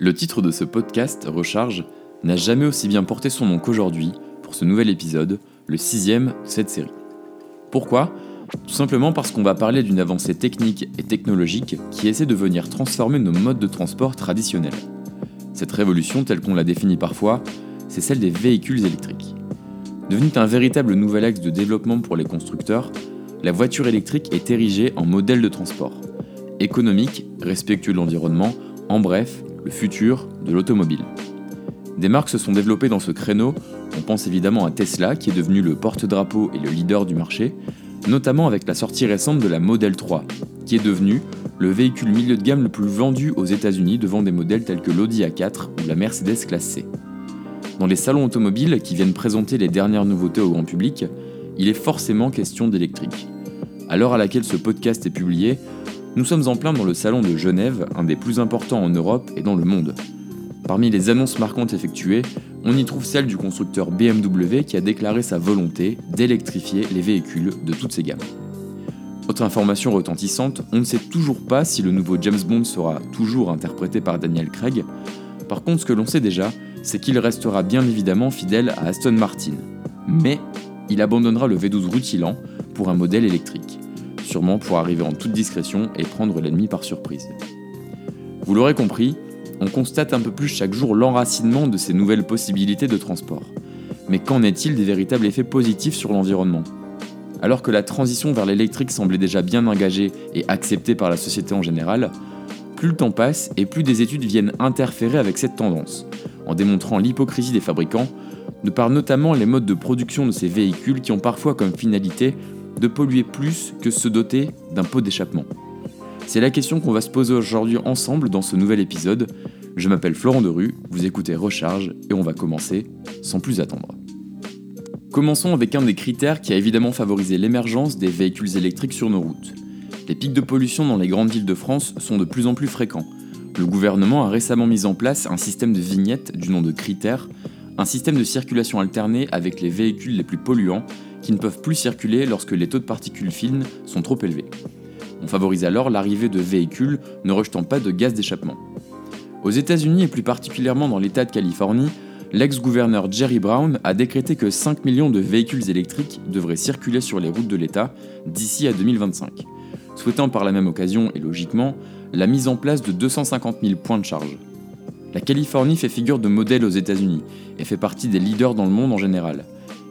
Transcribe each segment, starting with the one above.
Le titre de ce podcast, Recharge, n'a jamais aussi bien porté son nom qu'aujourd'hui pour ce nouvel épisode, le sixième de cette série. Pourquoi? Tout simplement parce qu'on va parler d'une avancée technique et technologique qui essaie de venir transformer nos modes de transport traditionnels. Cette révolution, telle qu'on la définit parfois, c'est celle des véhicules électriques. Devenue un véritable nouvel axe de développement pour les constructeurs, la voiture électrique est érigée en modèle de transport. Économique, respectueux de l'environnement, en bref, le futur de l'automobile. Des marques se sont développées dans ce créneau, on pense évidemment à Tesla qui est devenu le porte-drapeau et le leader du marché, notamment avec la sortie récente de la Model 3, qui est devenue le véhicule milieu de gamme le plus vendu aux États-Unis devant des modèles tels que l'Audi A4 ou la Mercedes classe C. Dans les salons automobiles qui viennent présenter les dernières nouveautés au grand public, il est forcément question d'électrique. À l'heure à laquelle ce podcast est publié, nous sommes en plein dans le salon de Genève, un des plus importants en Europe et dans le monde. Parmi les annonces marquantes effectuées, on y trouve celle du constructeur BMW qui a déclaré sa volonté d'électrifier les véhicules de toutes ses gammes. Autre information retentissante, on ne sait toujours pas si le nouveau James Bond sera toujours interprété par Daniel Craig. Par contre, ce que l'on sait déjà, c'est qu'il restera bien évidemment fidèle à Aston Martin. Mais il abandonnera le V12 rutilant pour un modèle électrique sûrement pour arriver en toute discrétion et prendre l'ennemi par surprise. Vous l'aurez compris, on constate un peu plus chaque jour l'enracinement de ces nouvelles possibilités de transport. Mais qu'en est-il des véritables effets positifs sur l'environnement? Alors que la transition vers l'électrique semblait déjà bien engagée et acceptée par la société en général, plus le temps passe et plus des études viennent interférer avec cette tendance, en démontrant l'hypocrisie des fabricants, de par notamment les modes de production de ces véhicules qui ont parfois comme finalité de polluer plus que se doter d'un pot d'échappement C'est la question qu'on va se poser aujourd'hui ensemble dans ce nouvel épisode. Je m'appelle Florent Derue, vous écoutez Recharge et on va commencer sans plus attendre. Commençons avec un des critères qui a évidemment favorisé l'émergence des véhicules électriques sur nos routes. Les pics de pollution dans les grandes villes de France sont de plus en plus fréquents. Le gouvernement a récemment mis en place un système de vignettes du nom de critères, un système de circulation alternée avec les véhicules les plus polluants qui ne peuvent plus circuler lorsque les taux de particules fines sont trop élevés. On favorise alors l'arrivée de véhicules ne rejetant pas de gaz d'échappement. Aux États-Unis et plus particulièrement dans l'État de Californie, l'ex-gouverneur Jerry Brown a décrété que 5 millions de véhicules électriques devraient circuler sur les routes de l'État d'ici à 2025, souhaitant par la même occasion et logiquement la mise en place de 250 000 points de charge. La Californie fait figure de modèle aux États-Unis et fait partie des leaders dans le monde en général,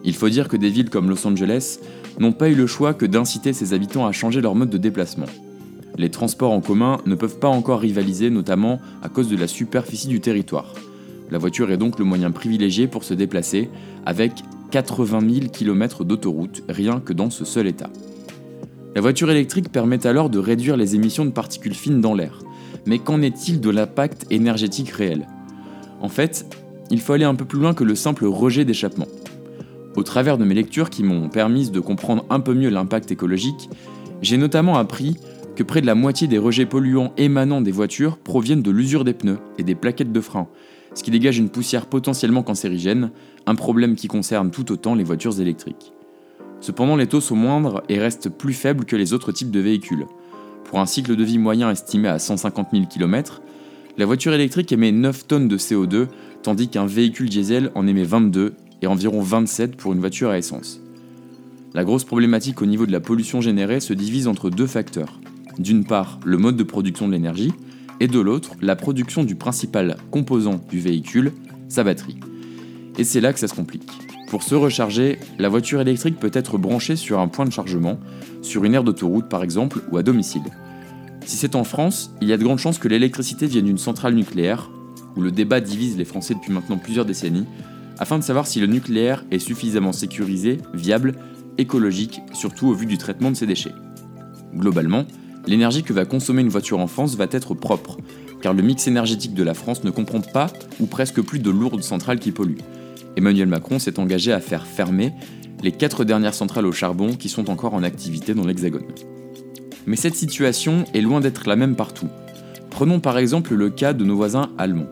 il faut dire que des villes comme Los Angeles n'ont pas eu le choix que d'inciter ses habitants à changer leur mode de déplacement. Les transports en commun ne peuvent pas encore rivaliser, notamment à cause de la superficie du territoire. La voiture est donc le moyen privilégié pour se déplacer, avec 80 000 km d'autoroute rien que dans ce seul état. La voiture électrique permet alors de réduire les émissions de particules fines dans l'air. Mais qu'en est-il de l'impact énergétique réel? En fait, il faut aller un peu plus loin que le simple rejet d'échappement. Au travers de mes lectures qui m'ont permis de comprendre un peu mieux l'impact écologique, j'ai notamment appris que près de la moitié des rejets polluants émanant des voitures proviennent de l'usure des pneus et des plaquettes de frein, ce qui dégage une poussière potentiellement cancérigène, un problème qui concerne tout autant les voitures électriques. Cependant, les taux sont moindres et restent plus faibles que les autres types de véhicules. Pour un cycle de vie moyen estimé à 150 000 km, la voiture électrique émet 9 tonnes de CO2, tandis qu'un véhicule diesel en émet 22 et environ 27 pour une voiture à essence. La grosse problématique au niveau de la pollution générée se divise entre deux facteurs. D'une part, le mode de production de l'énergie, et de l'autre, la production du principal composant du véhicule, sa batterie. Et c'est là que ça se complique. Pour se recharger, la voiture électrique peut être branchée sur un point de chargement, sur une aire d'autoroute par exemple, ou à domicile. Si c'est en France, il y a de grandes chances que l'électricité vienne d'une centrale nucléaire, où le débat divise les Français depuis maintenant plusieurs décennies, afin de savoir si le nucléaire est suffisamment sécurisé, viable, écologique, surtout au vu du traitement de ses déchets. Globalement, l'énergie que va consommer une voiture en France va être propre, car le mix énergétique de la France ne comprend pas ou presque plus de lourdes centrales qui polluent. Emmanuel Macron s'est engagé à faire fermer les quatre dernières centrales au charbon qui sont encore en activité dans l'Hexagone. Mais cette situation est loin d'être la même partout. Prenons par exemple le cas de nos voisins allemands.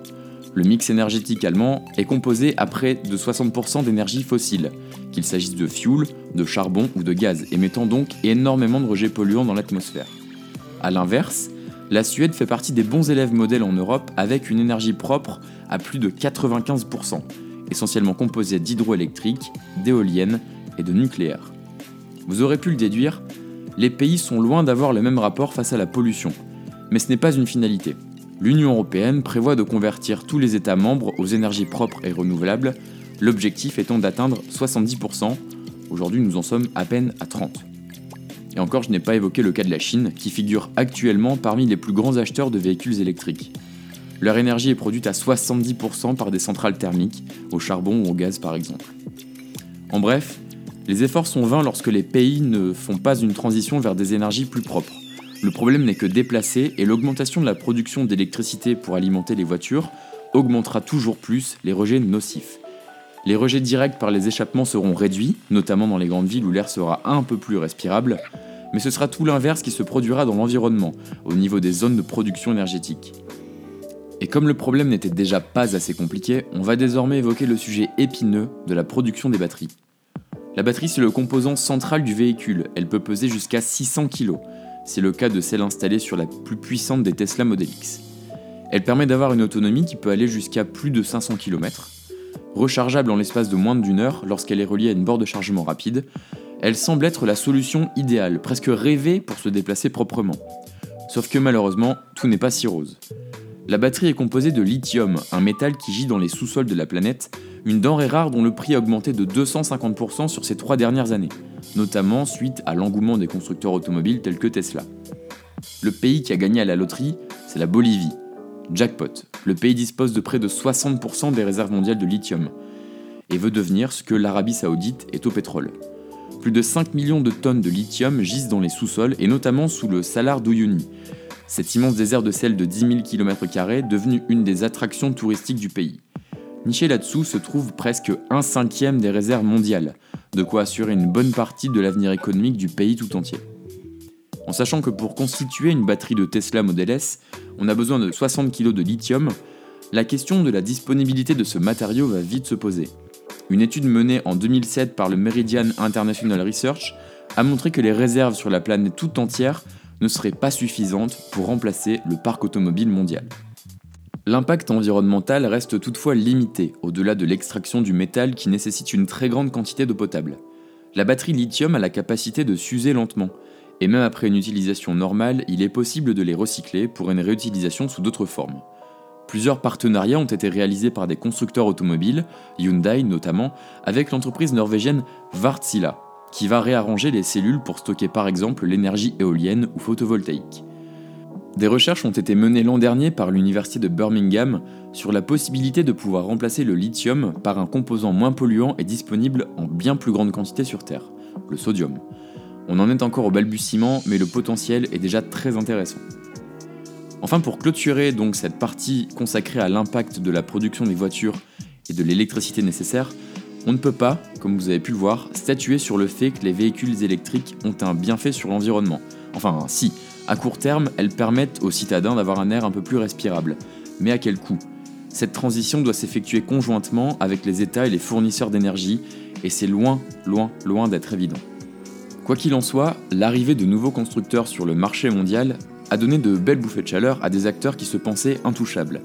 Le mix énergétique allemand est composé à près de 60% d'énergie fossile, qu'il s'agisse de fioul, de charbon ou de gaz, émettant donc énormément de rejets polluants dans l'atmosphère. A l'inverse, la Suède fait partie des bons élèves modèles en Europe avec une énergie propre à plus de 95%, essentiellement composée d'hydroélectrique, d'éoliennes et de nucléaire. Vous aurez pu le déduire, les pays sont loin d'avoir le même rapport face à la pollution. Mais ce n'est pas une finalité. L'Union européenne prévoit de convertir tous les États membres aux énergies propres et renouvelables, l'objectif étant d'atteindre 70%. Aujourd'hui, nous en sommes à peine à 30%. Et encore, je n'ai pas évoqué le cas de la Chine, qui figure actuellement parmi les plus grands acheteurs de véhicules électriques. Leur énergie est produite à 70% par des centrales thermiques, au charbon ou au gaz par exemple. En bref, les efforts sont vains lorsque les pays ne font pas une transition vers des énergies plus propres. Le problème n'est que déplacé et l'augmentation de la production d'électricité pour alimenter les voitures augmentera toujours plus les rejets nocifs. Les rejets directs par les échappements seront réduits, notamment dans les grandes villes où l'air sera un peu plus respirable, mais ce sera tout l'inverse qui se produira dans l'environnement, au niveau des zones de production énergétique. Et comme le problème n'était déjà pas assez compliqué, on va désormais évoquer le sujet épineux de la production des batteries. La batterie, c'est le composant central du véhicule, elle peut peser jusqu'à 600 kg. C'est le cas de celle installée sur la plus puissante des Tesla Model X. Elle permet d'avoir une autonomie qui peut aller jusqu'à plus de 500 km. Rechargeable en l'espace de moins d'une heure lorsqu'elle est reliée à une borne de chargement rapide, elle semble être la solution idéale, presque rêvée pour se déplacer proprement. Sauf que malheureusement, tout n'est pas si rose. La batterie est composée de lithium, un métal qui gît dans les sous-sols de la planète, une denrée rare dont le prix a augmenté de 250% sur ces trois dernières années, notamment suite à l'engouement des constructeurs automobiles tels que Tesla. Le pays qui a gagné à la loterie, c'est la Bolivie. Jackpot, le pays dispose de près de 60% des réserves mondiales de lithium, et veut devenir ce que l'Arabie saoudite est au pétrole. Plus de 5 millions de tonnes de lithium gisent dans les sous-sols et notamment sous le Salar d'Uyuni, cet immense désert de sel de 10 000 km, devenu une des attractions touristiques du pays. Niché là-dessous se trouve presque un cinquième des réserves mondiales, de quoi assurer une bonne partie de l'avenir économique du pays tout entier. En sachant que pour constituer une batterie de Tesla Model S, on a besoin de 60 kg de lithium, la question de la disponibilité de ce matériau va vite se poser. Une étude menée en 2007 par le Meridian International Research a montré que les réserves sur la planète tout entière ne serait pas suffisante pour remplacer le parc automobile mondial. L'impact environnemental reste toutefois limité, au-delà de l'extraction du métal qui nécessite une très grande quantité d'eau potable. La batterie lithium a la capacité de s'user lentement, et même après une utilisation normale, il est possible de les recycler pour une réutilisation sous d'autres formes. Plusieurs partenariats ont été réalisés par des constructeurs automobiles, Hyundai notamment, avec l'entreprise norvégienne Wärtsilä, qui va réarranger les cellules pour stocker par exemple l'énergie éolienne ou photovoltaïque. Des recherches ont été menées l'an dernier par l'université de Birmingham sur la possibilité de pouvoir remplacer le lithium par un composant moins polluant et disponible en bien plus grande quantité sur Terre, le sodium. On en est encore au balbutiement, mais le potentiel est déjà très intéressant. Enfin, pour clôturer donc cette partie consacrée à l'impact de la production des voitures et de l'électricité nécessaire, on ne peut pas, comme vous avez pu le voir, statuer sur le fait que les véhicules électriques ont un bienfait sur l'environnement. Enfin, si, à court terme, elles permettent aux citadins d'avoir un air un peu plus respirable. Mais à quel coût? Cette transition doit s'effectuer conjointement avec les États et les fournisseurs d'énergie, et c'est loin, loin, loin d'être évident. Quoi qu'il en soit, l'arrivée de nouveaux constructeurs sur le marché mondial a donné de belles bouffées de chaleur à des acteurs qui se pensaient intouchables.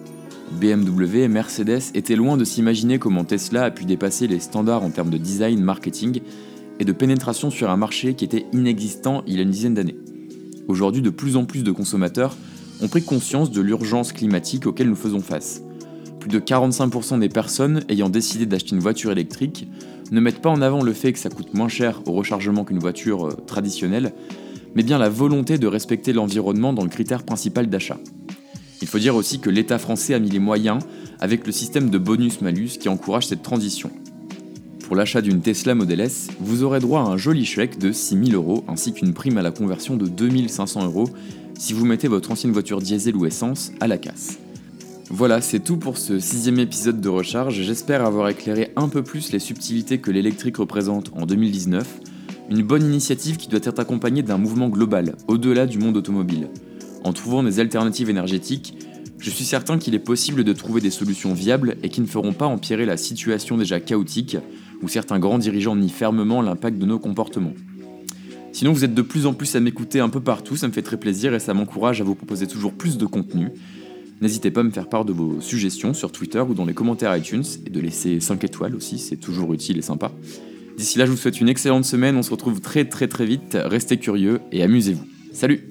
BMW et Mercedes étaient loin de s'imaginer comment Tesla a pu dépasser les standards en termes de design, marketing et de pénétration sur un marché qui était inexistant il y a une dizaine d'années. Aujourd'hui, de plus en plus de consommateurs ont pris conscience de l'urgence climatique auquel nous faisons face. Plus de 45% des personnes ayant décidé d'acheter une voiture électrique ne mettent pas en avant le fait que ça coûte moins cher au rechargement qu'une voiture euh, traditionnelle, mais bien la volonté de respecter l'environnement dans le critère principal d'achat. Il faut dire aussi que l'État français a mis les moyens avec le système de bonus-malus qui encourage cette transition. Pour l'achat d'une Tesla Model S, vous aurez droit à un joli chèque de 6000 euros ainsi qu'une prime à la conversion de 2500 euros si vous mettez votre ancienne voiture diesel ou essence à la casse. Voilà, c'est tout pour ce sixième épisode de Recharge. J'espère avoir éclairé un peu plus les subtilités que l'électrique représente en 2019. Une bonne initiative qui doit être accompagnée d'un mouvement global, au-delà du monde automobile. En trouvant des alternatives énergétiques, je suis certain qu'il est possible de trouver des solutions viables et qui ne feront pas empirer la situation déjà chaotique où certains grands dirigeants nient fermement l'impact de nos comportements. Sinon, vous êtes de plus en plus à m'écouter un peu partout, ça me fait très plaisir et ça m'encourage à vous proposer toujours plus de contenu. N'hésitez pas à me faire part de vos suggestions sur Twitter ou dans les commentaires iTunes et de laisser 5 étoiles aussi, c'est toujours utile et sympa. D'ici là, je vous souhaite une excellente semaine, on se retrouve très très très vite, restez curieux et amusez-vous. Salut